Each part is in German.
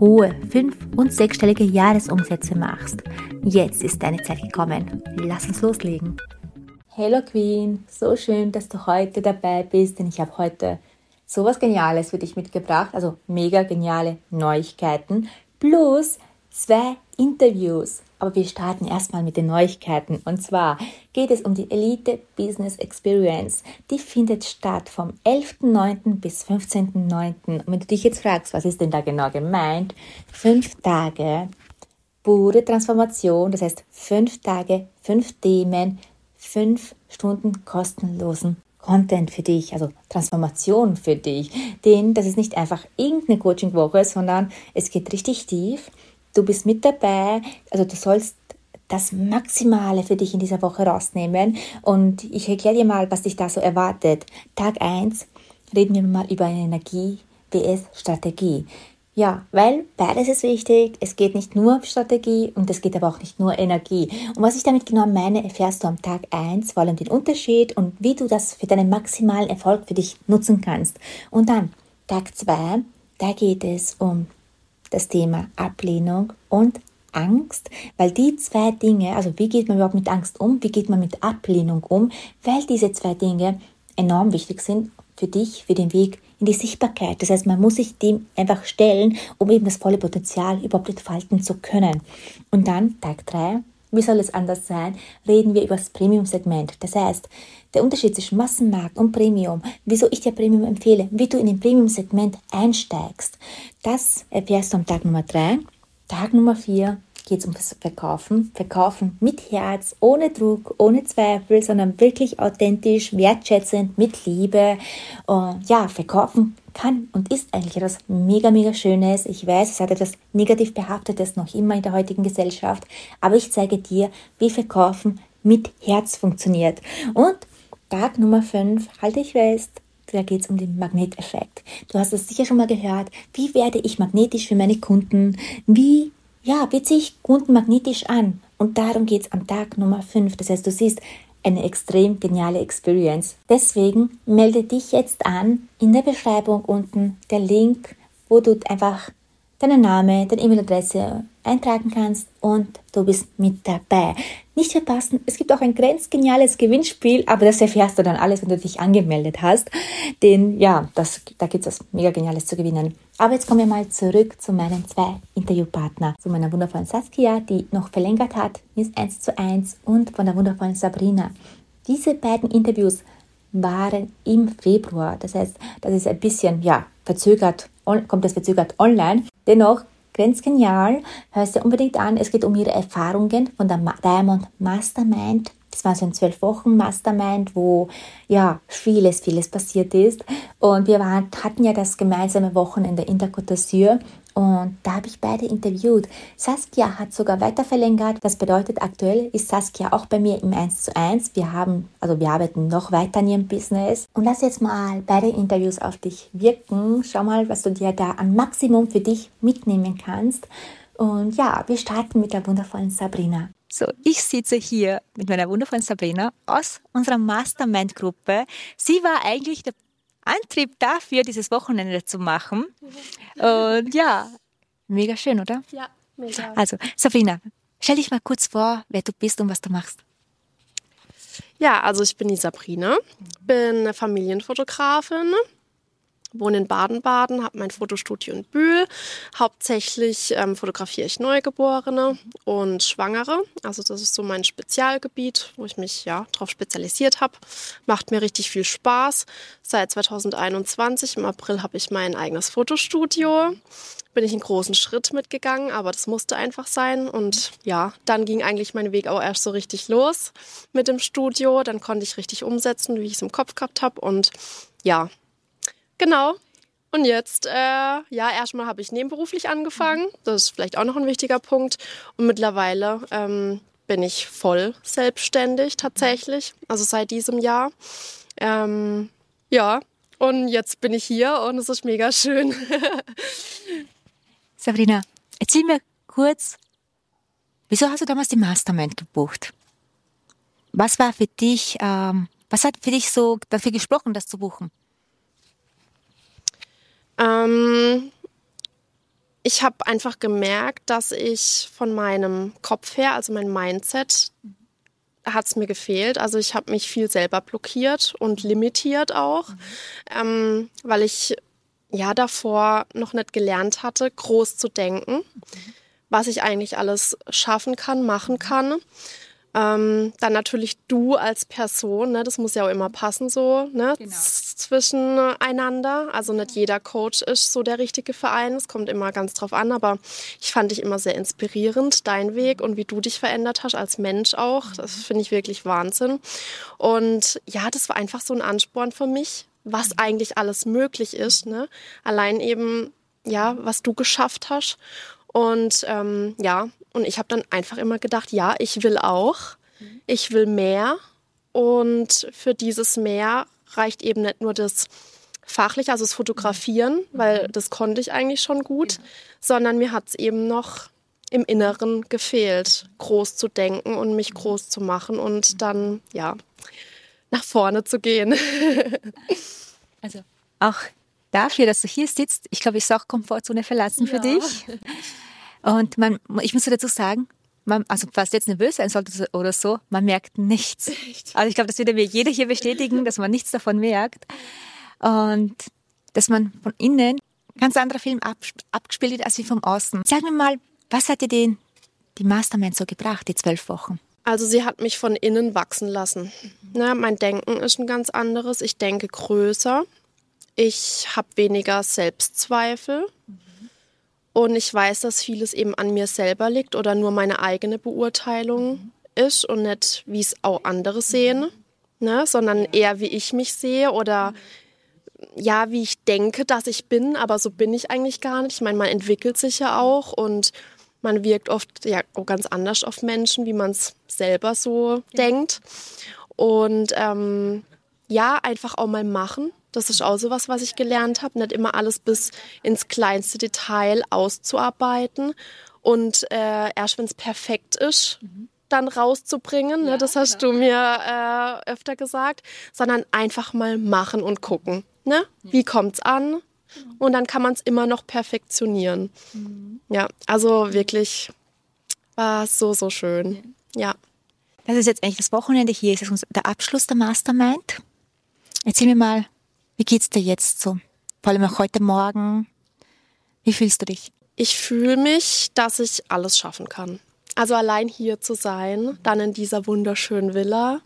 hohe fünf- und sechsstellige Jahresumsätze machst. Jetzt ist deine Zeit gekommen. Lass uns loslegen. Hello Queen, so schön, dass du heute dabei bist, denn ich habe heute sowas Geniales für dich mitgebracht, also mega geniale Neuigkeiten plus zwei Interviews. Aber wir starten erstmal mit den Neuigkeiten. Und zwar geht es um die Elite Business Experience. Die findet statt vom 11.09. bis 15.09. Und wenn du dich jetzt fragst, was ist denn da genau gemeint? Fünf Tage pure Transformation, das heißt fünf Tage, fünf Themen, fünf Stunden kostenlosen Content für dich, also Transformation für dich. Denn das ist nicht einfach irgendeine Coaching-Woche, sondern es geht richtig tief du bist mit dabei, also du sollst das Maximale für dich in dieser Woche rausnehmen. Und ich erkläre dir mal, was dich da so erwartet. Tag 1 reden wir mal über eine Energie BS Strategie. Ja, weil beides ist wichtig. Es geht nicht nur um Strategie und es geht aber auch nicht nur Energie. Und was ich damit genau meine, erfährst du am Tag 1, vor allem den Unterschied und wie du das für deinen maximalen Erfolg für dich nutzen kannst. Und dann Tag 2, da geht es um das Thema Ablehnung und Angst, weil die zwei Dinge, also wie geht man überhaupt mit Angst um, wie geht man mit Ablehnung um, weil diese zwei Dinge enorm wichtig sind für dich, für den Weg in die Sichtbarkeit. Das heißt, man muss sich dem einfach stellen, um eben das volle Potenzial überhaupt entfalten zu können. Und dann Tag 3, wie soll es anders sein, reden wir über das Premium-Segment. Das heißt, der Unterschied zwischen Massenmarkt und Premium, wieso ich dir Premium empfehle, wie du in den Premium-Segment einsteigst, das erfährst du am Tag Nummer 3. Tag Nummer 4 geht es um das Verkaufen. Verkaufen mit Herz, ohne Druck, ohne Zweifel, sondern wirklich authentisch, wertschätzend, mit Liebe. Und ja, verkaufen kann und ist eigentlich etwas mega, mega Schönes. Ich weiß, es hat etwas negativ behaftetes noch immer in der heutigen Gesellschaft, aber ich zeige dir, wie Verkaufen mit Herz funktioniert. Und Tag Nummer 5, halte ich fest, da geht es um den Magneteffekt. Du hast es sicher schon mal gehört. Wie werde ich magnetisch für meine Kunden? Wie ja, beziehe ich Kunden magnetisch an? Und darum geht es am Tag Nummer 5. Das heißt, du siehst eine extrem geniale Experience. Deswegen melde dich jetzt an. In der Beschreibung unten der Link, wo du einfach deinen Name, deine E-Mail-Adresse eintragen kannst und du bist mit dabei. Nicht verpassen, es gibt auch ein grenzgeniales Gewinnspiel, aber das erfährst du dann alles, wenn du dich angemeldet hast. Denn ja, das, da gibt es was mega Geniales zu gewinnen. Aber jetzt kommen wir mal zurück zu meinen zwei Interviewpartnern. Zu meiner wundervollen Saskia, die noch verlängert hat, ist 1 zu 1 und von der wundervollen Sabrina. Diese beiden Interviews waren im Februar. Das heißt, das ist ein bisschen, ja, verzögert, kommt das verzögert online. Dennoch ganz genial. Hörst dir unbedingt an. Es geht um ihre Erfahrungen von der Diamond Mastermind. Das war so ein zwölf Wochen Mastermind, wo ja vieles, vieles passiert ist. Und wir waren, hatten ja das gemeinsame Wochenende in der Côte d'Azur und da habe ich beide interviewt. Saskia hat sogar weiter verlängert. Das bedeutet, aktuell ist Saskia auch bei mir im 1 zu 1. Wir haben, also wir arbeiten noch weiter an ihrem Business. Und lass jetzt mal beide Interviews auf dich wirken. Schau mal, was du dir da an Maximum für dich mitnehmen kannst. Und ja, wir starten mit der wundervollen Sabrina. So, ich sitze hier mit meiner wundervollen Sabrina aus unserer Mastermind-Gruppe. Sie war eigentlich der Antrieb dafür, dieses Wochenende zu machen. Und ja, mega schön, oder? Ja, mega. Also, Sabrina, stell dich mal kurz vor, wer du bist und was du machst. Ja, also ich bin die Sabrina, bin Familienfotografin, wohne in Baden-Baden, habe mein Fotostudio in Bühl. Hauptsächlich ähm, fotografiere ich Neugeborene und Schwangere. Also das ist so mein Spezialgebiet, wo ich mich ja darauf spezialisiert habe. Macht mir richtig viel Spaß. Seit 2021 im April habe ich mein eigenes Fotostudio. Bin ich einen großen Schritt mitgegangen, aber das musste einfach sein. Und ja, dann ging eigentlich mein Weg auch erst so richtig los mit dem Studio. Dann konnte ich richtig umsetzen, wie ich es im Kopf gehabt habe. Und ja, Genau. Und jetzt, äh, ja, erstmal habe ich nebenberuflich angefangen. Das ist vielleicht auch noch ein wichtiger Punkt. Und mittlerweile ähm, bin ich voll selbstständig tatsächlich, also seit diesem Jahr. Ähm, ja, und jetzt bin ich hier und es ist mega schön. Sabrina, erzähl mir kurz, wieso hast du damals die Mastermind gebucht? Was war für dich, ähm, was hat für dich so dafür gesprochen, das zu buchen? Ähm, ich habe einfach gemerkt, dass ich von meinem Kopf her, also mein Mindset, hat es mir gefehlt. Also ich habe mich viel selber blockiert und limitiert auch, mhm. ähm, weil ich ja davor noch nicht gelernt hatte, groß zu denken, mhm. was ich eigentlich alles schaffen kann, machen kann. Ähm, dann natürlich du als Person, ne, das muss ja auch immer passen so ne, genau. zwischeneinander. Also nicht jeder Coach ist so der richtige Verein, es kommt immer ganz drauf an, aber ich fand dich immer sehr inspirierend, dein Weg und wie du dich verändert hast als Mensch auch. Das finde ich wirklich Wahnsinn. Und ja, das war einfach so ein Ansporn für mich, was eigentlich alles möglich ist. Ne? Allein eben, ja, was du geschafft hast. Und ähm, ja, und ich habe dann einfach immer gedacht, ja, ich will auch, ich will mehr. Und für dieses mehr reicht eben nicht nur das fachliche, also das Fotografieren, weil das konnte ich eigentlich schon gut, sondern mir hat es eben noch im Inneren gefehlt, groß zu denken und mich groß zu machen und dann, ja, nach vorne zu gehen. also auch dafür, dass du hier sitzt, ich glaube, ich ist auch Komfortzone verlassen für ja. dich. Und man, ich muss dazu sagen, man, also falls du jetzt nervös sein sollte oder so, man merkt nichts. Echt? Also ich glaube, das würde mir jeder hier bestätigen, dass man nichts davon merkt. Und dass man von innen ganz anderer Film ab, abgespielt wird als wie vom Außen. Sag mir mal, was hat dir den, die Mastermind so gebracht, die zwölf Wochen? Also sie hat mich von innen wachsen lassen. Na, mein Denken ist ein ganz anderes. Ich denke größer. Ich habe weniger Selbstzweifel. Und ich weiß, dass vieles eben an mir selber liegt oder nur meine eigene Beurteilung ist und nicht, wie es auch andere sehen, ne? sondern eher, wie ich mich sehe oder ja, wie ich denke, dass ich bin, aber so bin ich eigentlich gar nicht. Ich meine, man entwickelt sich ja auch und man wirkt oft ja auch ganz anders auf Menschen, wie man es selber so ja. denkt. Und ähm, ja, einfach auch mal machen das ist auch so was, was ich gelernt habe, nicht immer alles bis ins kleinste Detail auszuarbeiten und äh, erst wenn es perfekt ist, mhm. dann rauszubringen. Ne? Ja, das hast klar. du mir äh, öfter gesagt, sondern einfach mal machen und gucken. Ne? Wie kommt's an? Genau. Und dann kann man es immer noch perfektionieren. Mhm. Ja, also wirklich war so, so schön. Ja. Das ist jetzt eigentlich das Wochenende hier, ist das der Abschluss der Mastermind. Erzähl mir mal, wie geht's dir jetzt so? Vor allem auch heute Morgen. Wie fühlst du dich? Ich fühle mich, dass ich alles schaffen kann. Also allein hier zu sein, dann in dieser wunderschönen Villa.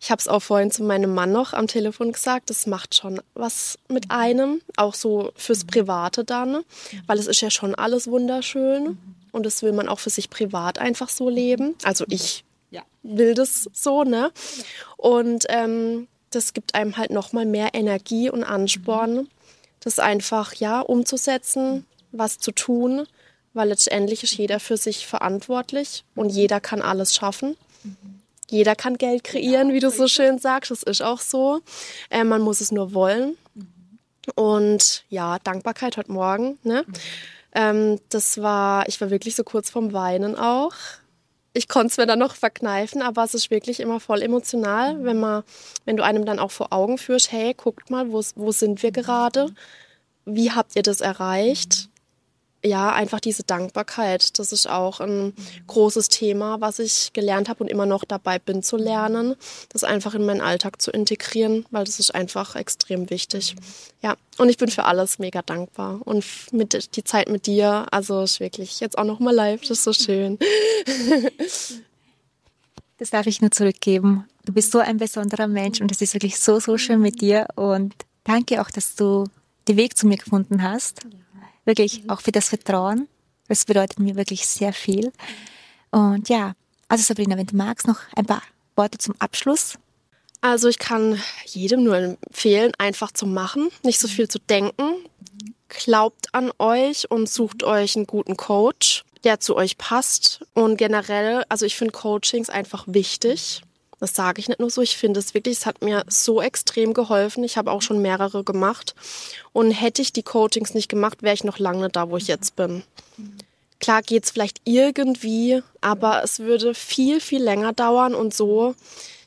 Ich habe es auch vorhin zu meinem Mann noch am Telefon gesagt, das macht schon was mit einem, auch so fürs Private dann, weil es ist ja schon alles wunderschön und das will man auch für sich privat einfach so leben. Also ich will das so, ne? Und ähm, das gibt einem halt nochmal mehr Energie und Ansporn, das einfach ja umzusetzen, was zu tun, weil letztendlich ist jeder für sich verantwortlich und jeder kann alles schaffen. Jeder kann Geld kreieren, wie du so schön sagst. Das ist auch so. Äh, man muss es nur wollen. Und ja, Dankbarkeit heute Morgen. Ne? Ähm, das war, ich war wirklich so kurz vorm Weinen auch ich konnte es mir dann noch verkneifen, aber es ist wirklich immer voll emotional, wenn man, wenn du einem dann auch vor Augen führst, hey, guckt mal, wo, wo sind wir gerade? Wie habt ihr das erreicht? Ja, einfach diese Dankbarkeit. Das ist auch ein großes Thema, was ich gelernt habe und immer noch dabei bin zu lernen, das einfach in meinen Alltag zu integrieren, weil das ist einfach extrem wichtig. Ja, und ich bin für alles mega dankbar. Und mit die Zeit mit dir, also ist wirklich jetzt auch noch mal live, das ist so schön. Das darf ich nur zurückgeben. Du bist so ein besonderer Mensch und es ist wirklich so, so schön mit dir. Und danke auch, dass du den Weg zu mir gefunden hast. Wirklich auch für das Vertrauen. Das bedeutet mir wirklich sehr viel. Und ja, also Sabrina, wenn du magst, noch ein paar Worte zum Abschluss. Also ich kann jedem nur empfehlen, einfach zu machen, nicht so viel zu denken. Glaubt an euch und sucht euch einen guten Coach. der zu euch passt. Und generell, also ich finde Coachings einfach wichtig. Das sage ich nicht nur so, ich finde es wirklich, es hat mir so extrem geholfen. Ich habe auch schon mehrere gemacht. Und hätte ich die Coachings nicht gemacht, wäre ich noch lange da, wo ich jetzt bin. Klar geht es vielleicht irgendwie, aber es würde viel, viel länger dauern und so,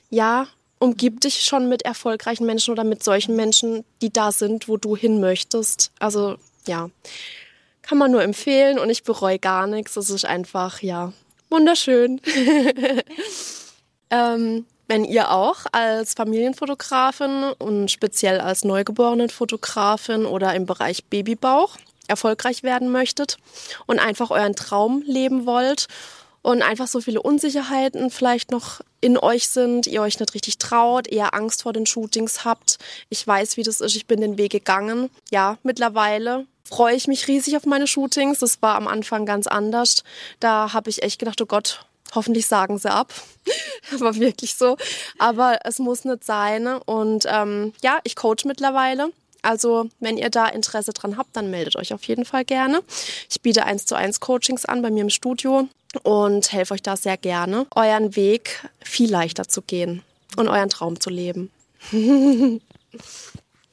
ja, umgib dich schon mit erfolgreichen Menschen oder mit solchen Menschen, die da sind, wo du hin möchtest. Also ja, kann man nur empfehlen und ich bereue gar nichts. Es ist einfach, ja, wunderschön. ähm, wenn ihr auch als Familienfotografin und speziell als Neugeborenenfotografin oder im Bereich Babybauch erfolgreich werden möchtet und einfach euren Traum leben wollt und einfach so viele Unsicherheiten vielleicht noch in euch sind, ihr euch nicht richtig traut, eher Angst vor den Shootings habt. Ich weiß, wie das ist, ich bin den Weg gegangen. Ja, mittlerweile freue ich mich riesig auf meine Shootings. Das war am Anfang ganz anders. Da habe ich echt gedacht, oh Gott, hoffentlich sagen sie ab. war wirklich so. Aber es muss nicht sein. Und ähm, ja, ich coach mittlerweile. Also, wenn ihr da Interesse dran habt, dann meldet euch auf jeden Fall gerne. Ich biete eins zu eins Coachings an bei mir im Studio und helfe euch da sehr gerne, euren Weg viel leichter zu gehen und euren Traum zu leben.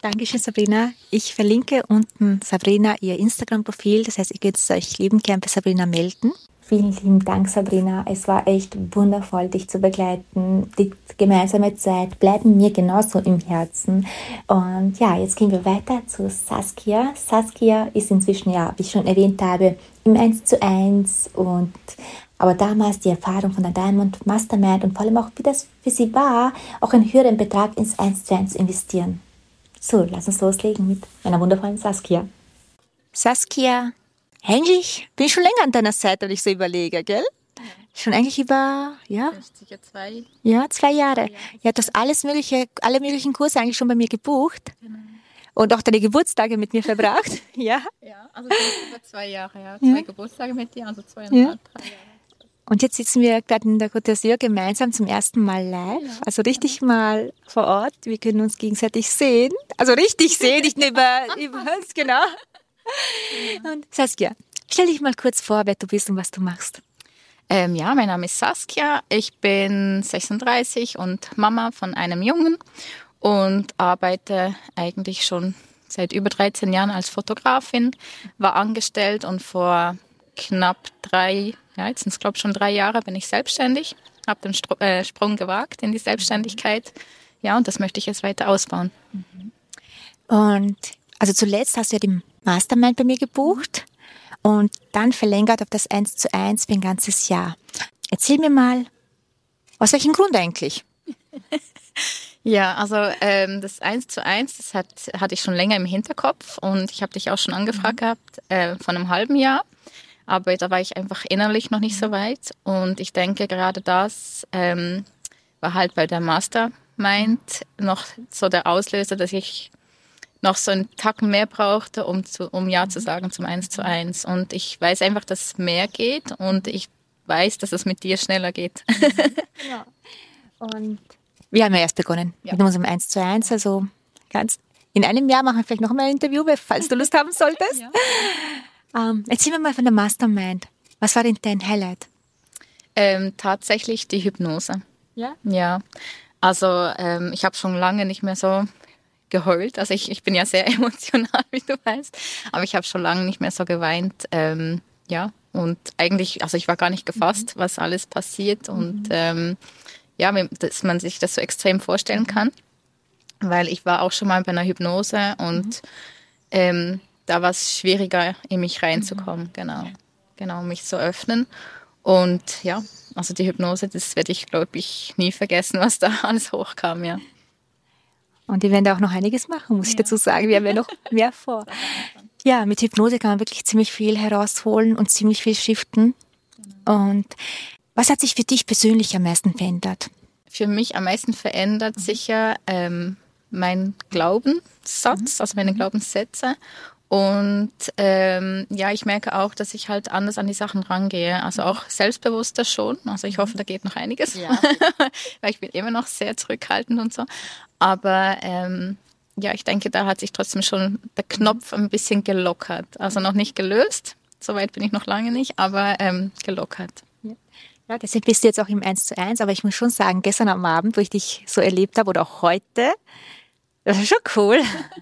Dankeschön, Sabrina. Ich verlinke unten Sabrina ihr Instagram-Profil. Das heißt, ihr könnt euch lieben gern bei Sabrina melden. Vielen lieben Dank, Sabrina. Es war echt wundervoll, dich zu begleiten. Die gemeinsame Zeit bleibt mir genauso im Herzen. Und ja, jetzt gehen wir weiter zu Saskia. Saskia ist inzwischen, ja, wie ich schon erwähnt habe, im 1 zu 1 und aber damals die Erfahrung von der Diamond Mastermind und vor allem auch, wie das für sie war, auch einen höheren Betrag ins 1 zu 1 zu investieren. So, lass uns loslegen mit einer wundervollen Saskia. Saskia, eigentlich bin ich schon länger an deiner Seite, wenn ich so überlege, gell? Schon eigentlich über, ja? Sicher zwei. Ja, zwei Jahre. Ja, du hast alles mögliche, alle möglichen Kurse eigentlich schon bei mir gebucht. Genau. Und auch deine Geburtstage mit mir verbracht. ja. Ja, also über zwei Jahre, ja. Zwei ja. Geburtstage mit dir, also zweieinhalb, ja. drei Jahre. Und jetzt sitzen wir gerade in der Côte d'Azur gemeinsam zum ersten Mal live. Ja. Also richtig mal vor Ort. Wir können uns gegenseitig sehen. Also richtig sehen, nicht nur über, über uns, genau. Und Saskia, stell dich mal kurz vor, wer du bist und was du machst. Ähm, ja, mein Name ist Saskia. Ich bin 36 und Mama von einem Jungen und arbeite eigentlich schon seit über 13 Jahren als Fotografin, war angestellt und vor knapp drei, ja, jetzt sind es glaube ich schon drei Jahre, bin ich selbstständig, habe den Str äh, Sprung gewagt in die Selbstständigkeit. Ja, und das möchte ich jetzt weiter ausbauen. Und also zuletzt hast du ja die Mastermind bei mir gebucht und dann verlängert auf das 1 zu 1 für ein ganzes Jahr. Erzähl mir mal, aus welchem Grund eigentlich? Ja, also ähm, das 1 zu 1, das hat, hatte ich schon länger im Hinterkopf und ich habe dich auch schon angefragt mhm. gehabt äh, von einem halben Jahr. Aber da war ich einfach innerlich noch nicht so mhm. weit. Und ich denke, gerade das ähm, war halt bei der Mastermind noch so der Auslöser, dass ich noch so einen Tacken mehr brauchte, um, zu, um Ja zu sagen zum Eins zu Eins. Und ich weiß einfach, dass es mehr geht und ich weiß, dass es mit dir schneller geht. ja. Und wir haben ja erst begonnen ja. mit unserem Eins zu Eins, also ganz in einem Jahr machen wir vielleicht noch mal ein Interview, falls du Lust haben solltest. Ja. Ähm, erzähl mir mal von der Mastermind. Was war denn dein Highlight? Ähm, tatsächlich die Hypnose. Ja? Ja. Also ähm, ich habe schon lange nicht mehr so geheult. Also ich, ich bin ja sehr emotional, wie du weißt. Aber ich habe schon lange nicht mehr so geweint. Ähm, ja, und eigentlich, also ich war gar nicht gefasst, mhm. was alles passiert. Und mhm. ähm, ja, dass man sich das so extrem vorstellen kann. Weil ich war auch schon mal bei einer Hypnose und mhm. ähm, da war es schwieriger, in mich reinzukommen. Mhm. Genau. Genau, mich zu öffnen. Und ja, also die Hypnose, das werde ich, glaube ich, nie vergessen, was da alles hochkam, ja. Und die werden da auch noch einiges machen, muss ja. ich dazu sagen. Wir haben ja noch mehr vor. Ja, mit Hypnose kann man wirklich ziemlich viel herausholen und ziemlich viel shiften. Und was hat sich für dich persönlich am meisten verändert? Für mich am meisten verändert mhm. sicher ähm, mein Glaubenssatz, mhm. also meine Glaubenssätze und ähm, ja, ich merke auch, dass ich halt anders an die Sachen rangehe. Also auch selbstbewusster schon. Also ich hoffe, da geht noch einiges. Ja. Weil ich bin immer noch sehr zurückhaltend und so. Aber ähm, ja, ich denke, da hat sich trotzdem schon der Knopf ein bisschen gelockert. Also noch nicht gelöst, Soweit bin ich noch lange nicht, aber ähm, gelockert. Ja, deshalb bist du jetzt auch im 1 zu 1, aber ich muss schon sagen, gestern am Abend, wo ich dich so erlebt habe oder auch heute, das war schon cool.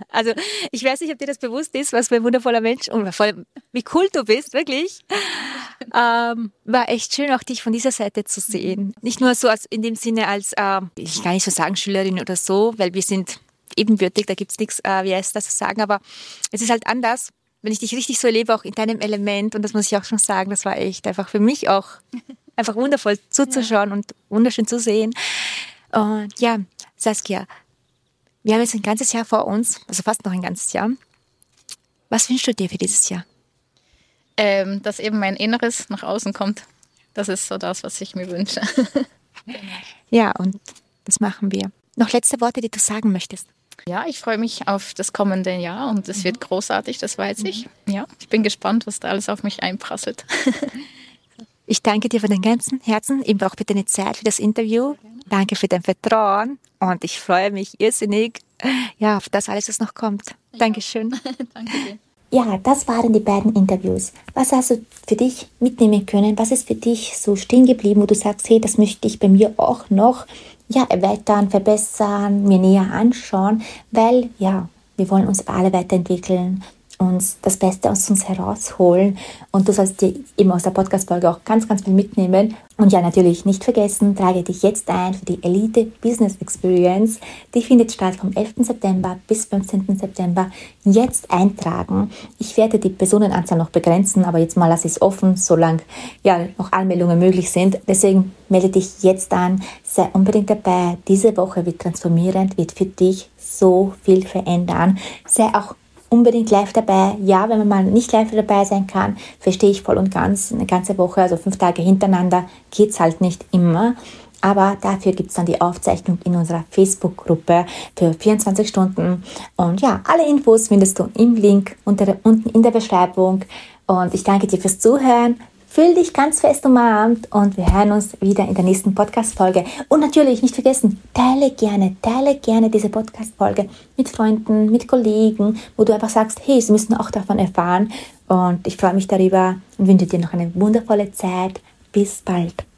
Also ich weiß nicht, ob dir das bewusst ist, was für ein wundervoller Mensch und wie cool du bist, wirklich. Ähm, war echt schön, auch dich von dieser Seite zu sehen. Nicht nur so als in dem Sinne als, äh, ich kann nicht so sagen Schülerin oder so, weil wir sind ebenbürtig, da gibt's nichts, äh, wie heißt das zu sagen, aber es ist halt anders, wenn ich dich richtig so erlebe, auch in deinem Element und das muss ich auch schon sagen, das war echt einfach für mich auch einfach wundervoll zuzuschauen ja. und wunderschön zu sehen. Und ja, Saskia, wir haben jetzt ein ganzes Jahr vor uns, also fast noch ein ganzes Jahr. Was wünschst du dir für dieses Jahr? Ähm, dass eben mein Inneres nach außen kommt. Das ist so das, was ich mir wünsche. ja, und das machen wir. Noch letzte Worte, die du sagen möchtest. Ja, ich freue mich auf das kommende Jahr und es mhm. wird großartig, das weiß ich. Mhm. Ja, ich bin gespannt, was da alles auf mich einprasselt. Ich danke dir von den ganzen Herzen, eben auch für deine Zeit, für das Interview. Danke für dein Vertrauen und ich freue mich irrsinnig, ja, auf das alles, was noch kommt. Ja. Dankeschön. danke dir. Ja, das waren die beiden Interviews. Was hast du für dich mitnehmen können? Was ist für dich so stehen geblieben, wo du sagst, hey, das möchte ich bei mir auch noch ja, erweitern, verbessern, mir näher anschauen, weil ja, wir wollen uns alle weiterentwickeln uns das Beste aus uns herausholen. Und du sollst dir eben aus der Podcast-Folge auch ganz, ganz viel mitnehmen. Und ja, natürlich nicht vergessen, trage dich jetzt ein für die Elite Business Experience. Die findet statt vom 11. September bis 15. September. Jetzt eintragen. Ich werde die Personenanzahl noch begrenzen, aber jetzt mal lasse ich es offen, solange ja noch Anmeldungen möglich sind. Deswegen melde dich jetzt an. Sei unbedingt dabei. Diese Woche wird transformierend, wird für dich so viel verändern. Sei auch unbedingt live dabei. Ja, wenn man mal nicht live dabei sein kann, verstehe ich voll und ganz. Eine ganze Woche, also fünf Tage hintereinander, geht es halt nicht immer. Aber dafür gibt es dann die Aufzeichnung in unserer Facebook-Gruppe für 24 Stunden. Und ja, alle Infos findest du im Link unter, unten in der Beschreibung. Und ich danke dir fürs Zuhören. Fühl dich ganz fest umarmt und wir hören uns wieder in der nächsten Podcast-Folge. Und natürlich nicht vergessen, teile gerne, teile gerne diese Podcast-Folge mit Freunden, mit Kollegen, wo du einfach sagst, hey, sie müssen auch davon erfahren. Und ich freue mich darüber und wünsche dir noch eine wundervolle Zeit. Bis bald.